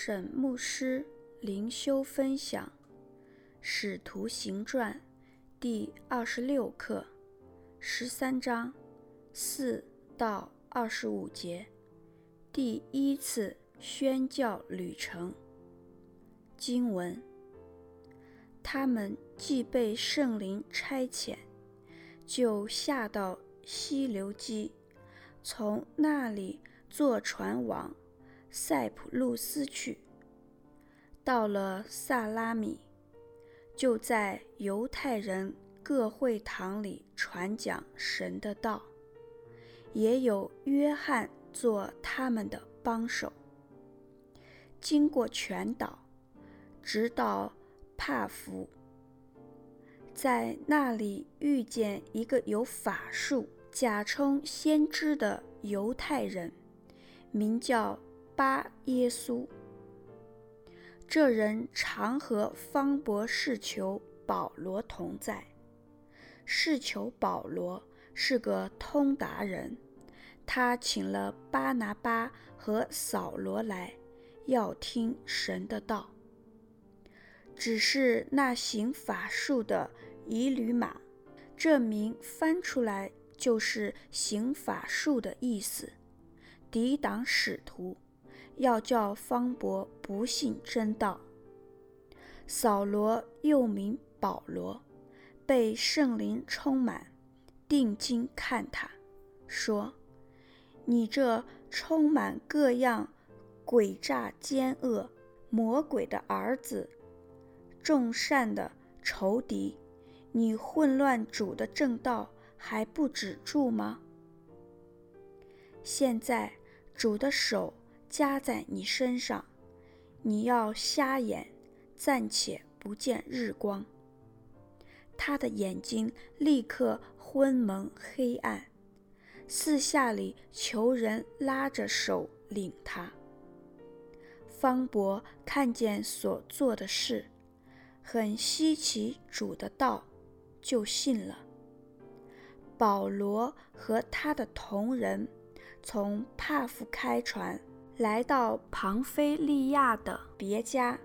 沈牧师灵修分享《使徒行传》第二十六课，十三章四到二十五节，第一次宣教旅程。经文：他们既被圣灵差遣，就下到西流基，从那里坐船往塞浦路斯去，到了萨拉米，就在犹太人各会堂里传讲神的道，也有约翰做他们的帮手。经过全岛，直到帕福，在那里遇见一个有法术、假充先知的犹太人，名叫。巴耶稣，这人常和方伯士求保罗同在。士求保罗是个通达人，他请了巴拿巴和扫罗来，要听神的道。只是那行法术的以吕马，这名翻出来就是行法术的意思，抵挡使徒。要叫方伯不信真道。扫罗又名保罗，被圣灵充满，定睛看他，说：“你这充满各样诡诈奸恶、魔鬼的儿子，众善的仇敌，你混乱主的正道还不止住吗？现在主的手。”加在你身上，你要瞎眼，暂且不见日光。他的眼睛立刻昏蒙黑暗，四下里求人拉着手领他。方伯看见所做的事，很稀奇主的道，就信了。保罗和他的同人从帕福开船。来到庞菲利亚的别家，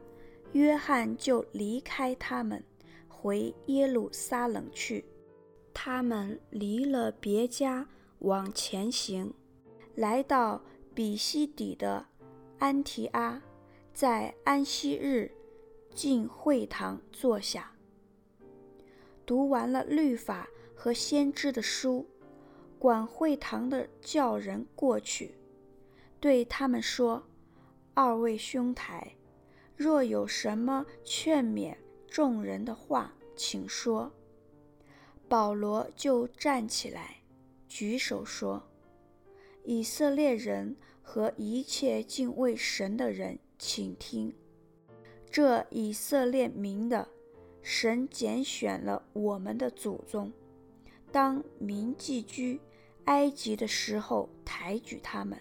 约翰就离开他们，回耶路撒冷去。他们离了别家，往前行，来到比西底的安提阿，在安息日进会堂坐下，读完了律法和先知的书，管会堂的叫人过去。对他们说：“二位兄台，若有什么劝勉众人的话，请说。”保罗就站起来，举手说：“以色列人和一切敬畏神的人，请听！这以色列民的神拣选了我们的祖宗，当民寄居埃及的时候，抬举他们。”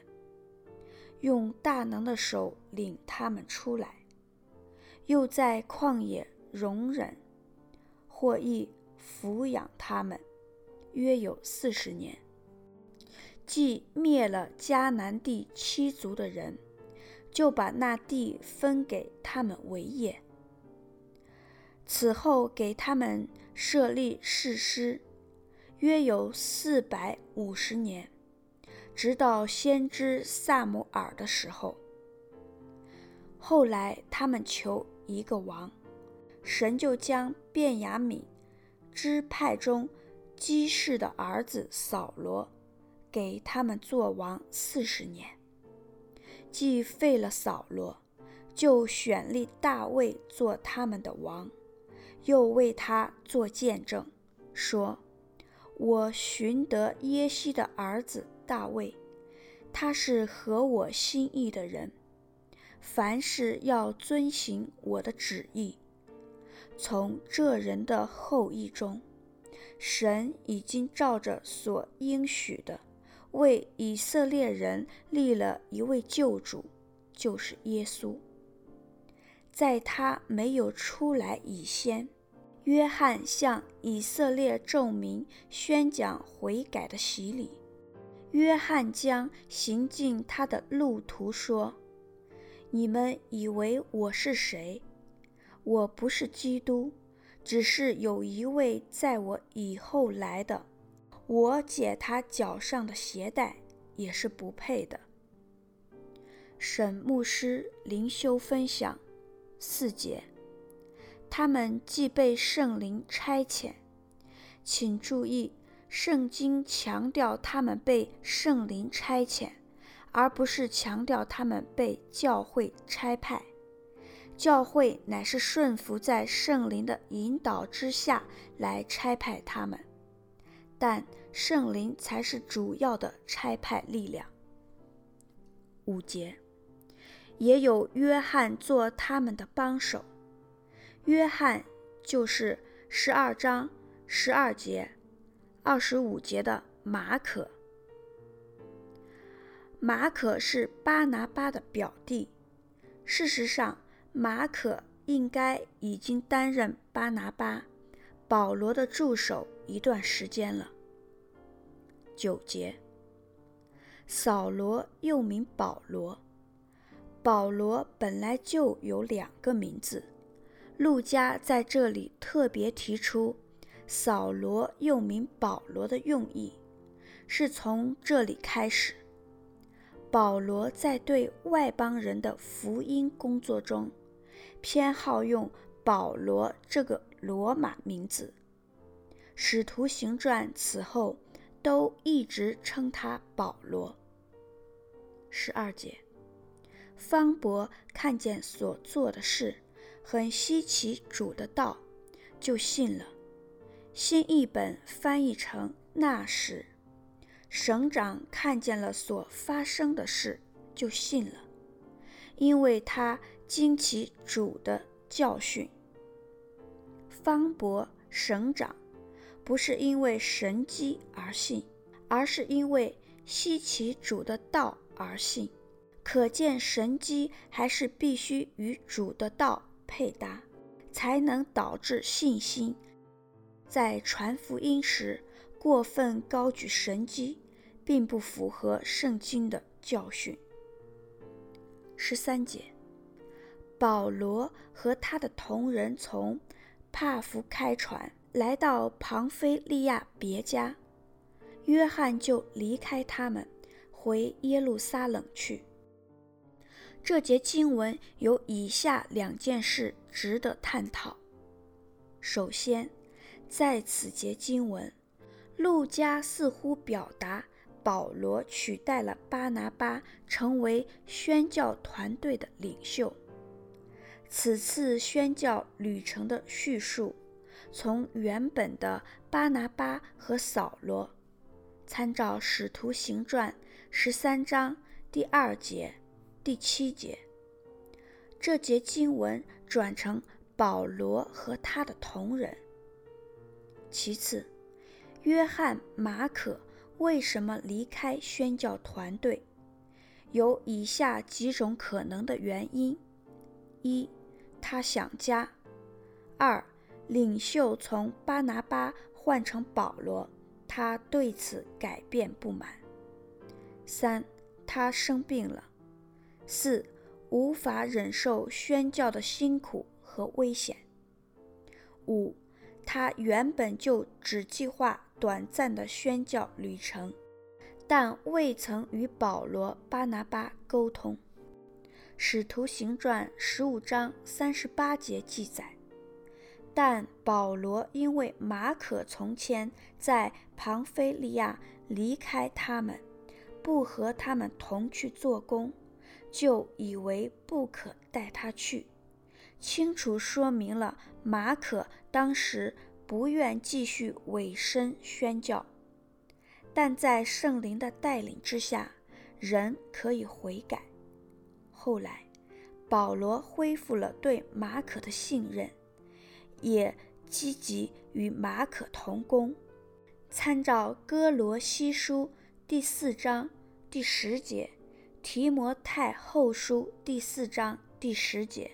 用大能的手领他们出来，又在旷野容忍，或亦抚养他们，约有四十年。既灭了迦南地七族的人，就把那地分给他们为业。此后给他们设立誓师，约有四百五十年。直到先知撒母耳的时候，后来他们求一个王，神就将便雅悯支派中基士的儿子扫罗给他们做王四十年。既废了扫罗，就选立大卫做他们的王，又为他做见证，说：“我寻得耶西的儿子。”大卫，他是合我心意的人，凡事要遵行我的旨意。从这人的后裔中，神已经照着所应许的，为以色列人立了一位救主，就是耶稣。在他没有出来以先，约翰向以色列众民宣讲悔改的洗礼。约翰将行进他的路途说：“你们以为我是谁？我不是基督，只是有一位在我以后来的，我解他脚上的鞋带也是不配的。沈牧师灵修分享四节，他们既被圣灵差遣，请注意，圣经强调他们被圣灵差遣，而不是强调他们被教会差派。教会乃是顺服在圣灵的引导之下来差派他们，但圣灵才是主要的差派力量。五节。也有约翰做他们的帮手。约翰就是十二章十二节、二十五节的马可。马可是巴拿巴的表弟。事实上，马可应该已经担任巴拿巴、保罗的助手一段时间了。九节，扫罗又名保罗。保罗本来就有两个名字，路加在这里特别提出扫罗又名保罗的用意，是从这里开始。保罗在对外邦人的福音工作中，偏好用保罗这个罗马名字。使徒行传此后都一直称他保罗。十二节。方伯看见所做的事，很稀奇主的道，就信了。新译本翻译成那时，省长看见了所发生的事，就信了，因为他惊奇主的教训。方伯省长不是因为神迹而信，而是因为稀奇主的道而信。可见神迹还是必须与主的道配搭，才能导致信心。在传福音时过分高举神迹，并不符合圣经的教训。十三节，保罗和他的同人从帕福开船，来到庞菲利亚别家，约翰就离开他们，回耶路撒冷去。这节经文有以下两件事值得探讨。首先，在此节经文，路加似乎表达保罗取代了巴拿巴成为宣教团队的领袖。此次宣教旅程的叙述，从原本的巴拿巴和扫罗，参照《使徒行传》十三章第二节。第七节，这节经文转成保罗和他的同人。其次，约翰、马可为什么离开宣教团队？有以下几种可能的原因：一，他想家；二，领袖从巴拿巴换成保罗，他对此改变不满；三，他生病了。四，无法忍受宣教的辛苦和危险。五，他原本就只计划短暂的宣教旅程，但未曾与保罗、巴拿巴沟通。使徒行传十五章三十八节记载，但保罗因为马可从前在庞菲利亚离开他们，不和他们同去做工。就以为不可带他去，清楚说明了马可当时不愿继续委身宣教，但在圣灵的带领之下，人可以悔改。后来，保罗恢复了对马可的信任，也积极与马可同工。参照哥罗西书第四章第十节。提摩太后书第四章第十节，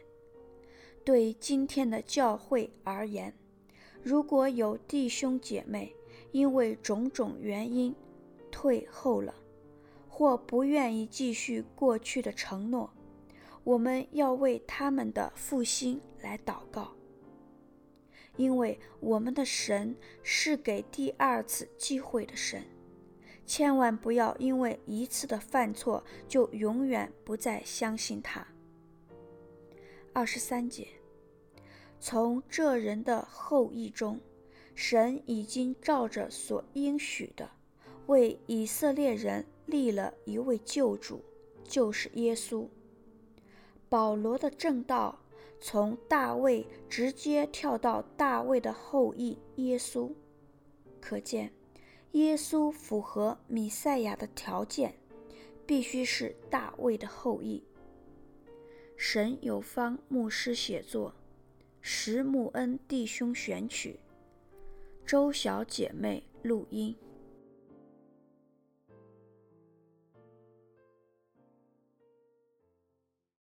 对今天的教会而言，如果有弟兄姐妹因为种种原因退后了，或不愿意继续过去的承诺，我们要为他们的复兴来祷告，因为我们的神是给第二次机会的神。千万不要因为一次的犯错就永远不再相信他。二十三节，从这人的后裔中，神已经照着所应许的，为以色列人立了一位救主，就是耶稣。保罗的正道从大卫直接跳到大卫的后裔耶稣，可见。耶稣符合弥赛亚的条件，必须是大卫的后裔。神有方牧师写作，石木恩弟兄选曲，周小姐妹录音。